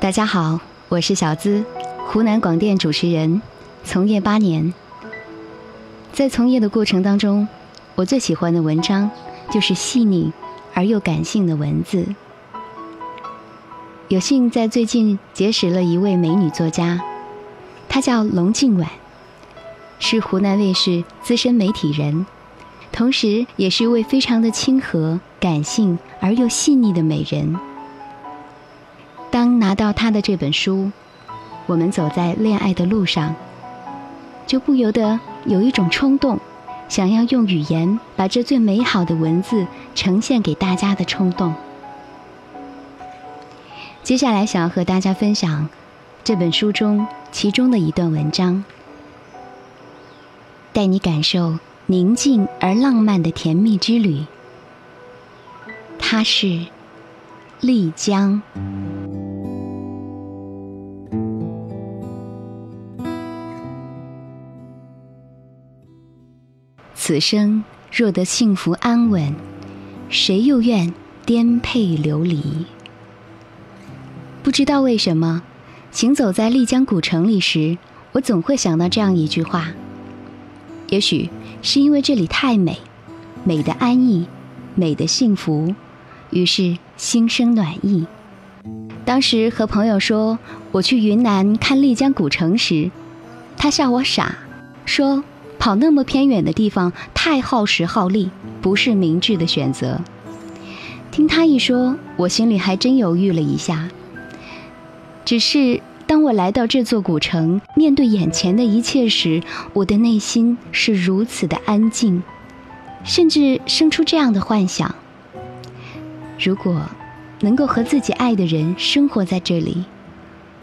大家好，我是小资，湖南广电主持人，从业八年。在从业的过程当中，我最喜欢的文章就是细腻而又感性的文字。有幸在最近结识了一位美女作家，她叫龙静婉，是湖南卫视资深媒体人，同时也是一位非常的亲和、感性而又细腻的美人。当拿到他的这本书，我们走在恋爱的路上，就不由得有一种冲动，想要用语言把这最美好的文字呈现给大家的冲动。接下来想要和大家分享这本书中其中的一段文章，带你感受宁静而浪漫的甜蜜之旅。它是丽江。此生若得幸福安稳，谁又愿颠沛流离？不知道为什么，行走在丽江古城里时，我总会想到这样一句话。也许是因为这里太美，美的安逸，美的幸福，于是心生暖意。当时和朋友说我去云南看丽江古城时，他笑我傻，说。跑那么偏远的地方太耗时耗力，不是明智的选择。听他一说，我心里还真犹豫了一下。只是当我来到这座古城，面对眼前的一切时，我的内心是如此的安静，甚至生出这样的幻想：如果能够和自己爱的人生活在这里，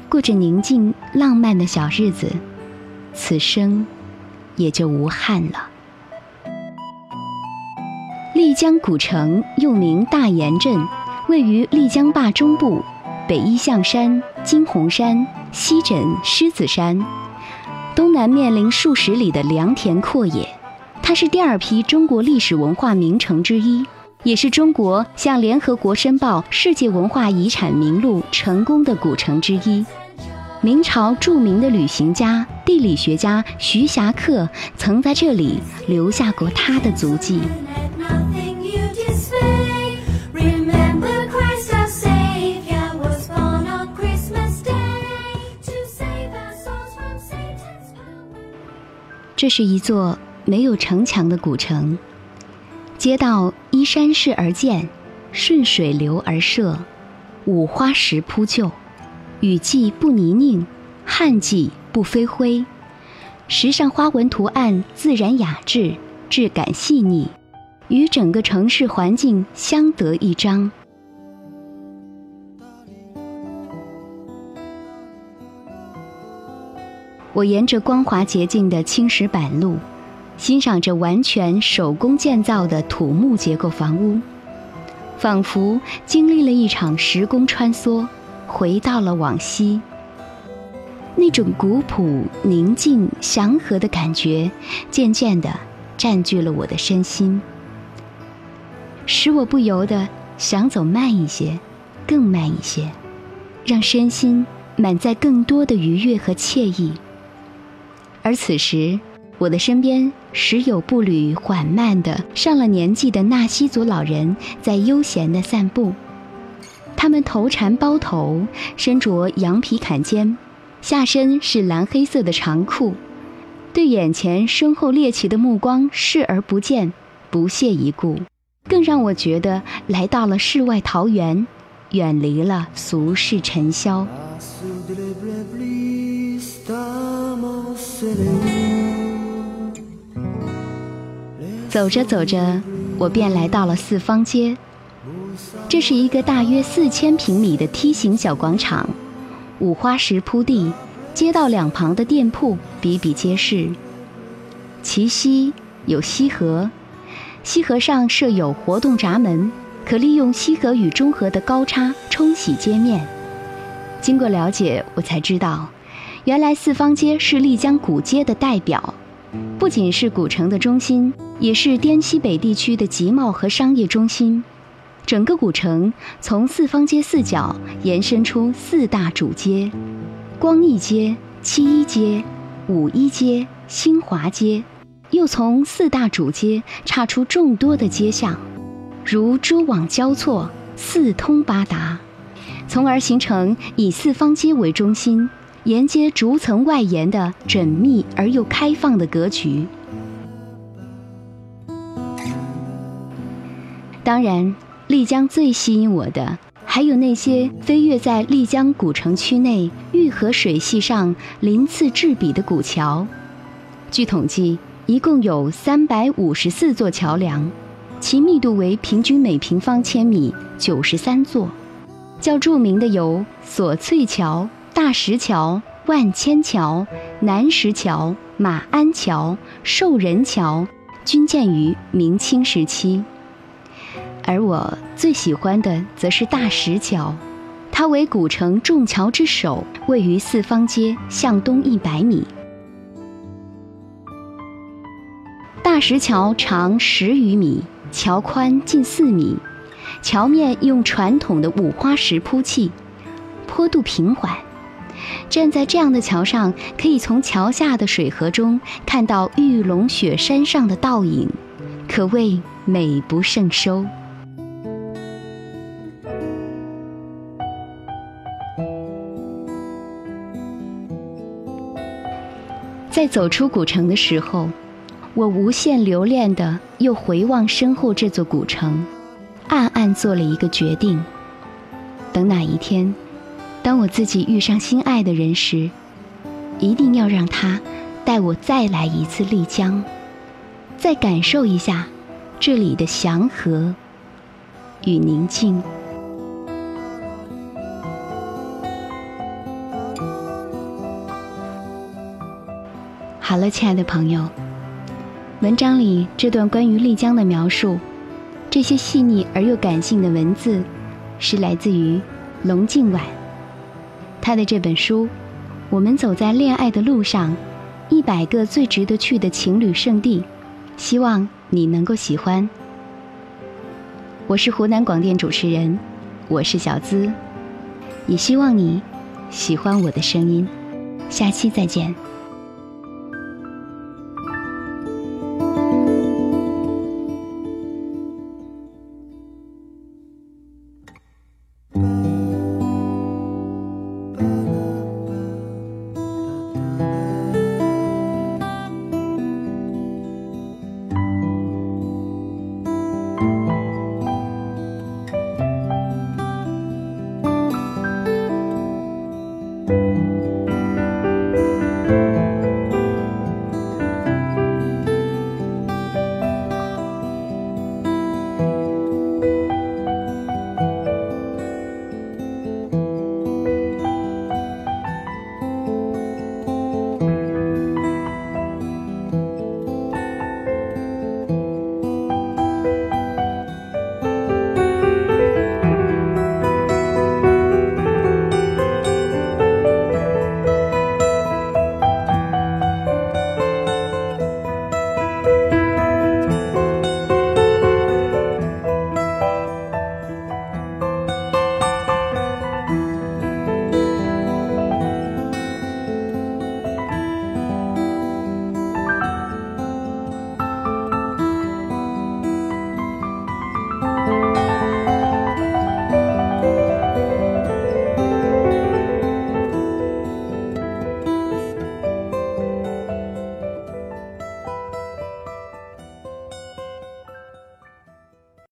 过着宁静浪漫的小日子，此生。也就无憾了。丽江古城又名大研镇，位于丽江坝中部，北依象山、金红山，西枕狮子山，东南面临数十里的良田阔野。它是第二批中国历史文化名城之一，也是中国向联合国申报世界文化遗产名录成功的古城之一。明朝著名的旅行家、地理学家徐霞客曾在这里留下过他的足迹。这是一座没有城墙的古城，街道依山势而建，顺水流而设，五花石铺就。雨季不泥泞，旱季不飞灰，石上花纹图案自然雅致，质感细腻，与整个城市环境相得益彰。我沿着光滑洁净的青石板路，欣赏着完全手工建造的土木结构房屋，仿佛经历了一场时空穿梭。回到了往昔，那种古朴、宁静、祥和的感觉，渐渐地占据了我的身心，使我不由得想走慢一些，更慢一些，让身心满载更多的愉悦和惬意。而此时，我的身边时有步履缓慢的上了年纪的纳西族老人在悠闲地散步。他们头缠包头，身着羊皮坎肩，下身是蓝黑色的长裤，对眼前身后猎奇的目光视而不见，不屑一顾，更让我觉得来到了世外桃源，远离了俗世尘嚣。走着走着，我便来到了四方街。这是一个大约四千平米的梯形小广场，五花石铺地，街道两旁的店铺比比皆是。其西有西河，西河上设有活动闸门，可利用西河与中河的高差冲洗街面。经过了解，我才知道，原来四方街是丽江古街的代表，不仅是古城的中心，也是滇西北地区的集贸和商业中心。整个古城从四方街四角延伸出四大主街：光义街、七一街、五一街、新华街。又从四大主街岔出众多的街巷，如蛛网交错，四通八达，从而形成以四方街为中心，沿街逐层外延的缜密而又开放的格局。当然，丽江最吸引我的，还有那些飞跃在丽江古城区内玉河水系上鳞次栉比的古桥。据统计。一共有三百五十四座桥梁，其密度为平均每平方千米九十三座。较著名的有索翠桥、大石桥、万千桥、南石桥、马鞍桥、寿人桥，均建于明清时期。而我最喜欢的则是大石桥，它为古城众桥之首，位于四方街向东一百米。大石桥长十余米，桥宽近四米，桥面用传统的五花石铺砌，坡度平缓。站在这样的桥上，可以从桥下的水河中看到玉龙雪山上的倒影，可谓美不胜收。在走出古城的时候。我无限留恋的，又回望身后这座古城，暗暗做了一个决定：等哪一天，当我自己遇上心爱的人时，一定要让他带我再来一次丽江，再感受一下这里的祥和与宁静。好了，亲爱的朋友。文章里这段关于丽江的描述，这些细腻而又感性的文字，是来自于龙静婉。他的这本书《我们走在恋爱的路上：一百个最值得去的情侣圣地》，希望你能够喜欢。我是湖南广电主持人，我是小资，也希望你喜欢我的声音。下期再见。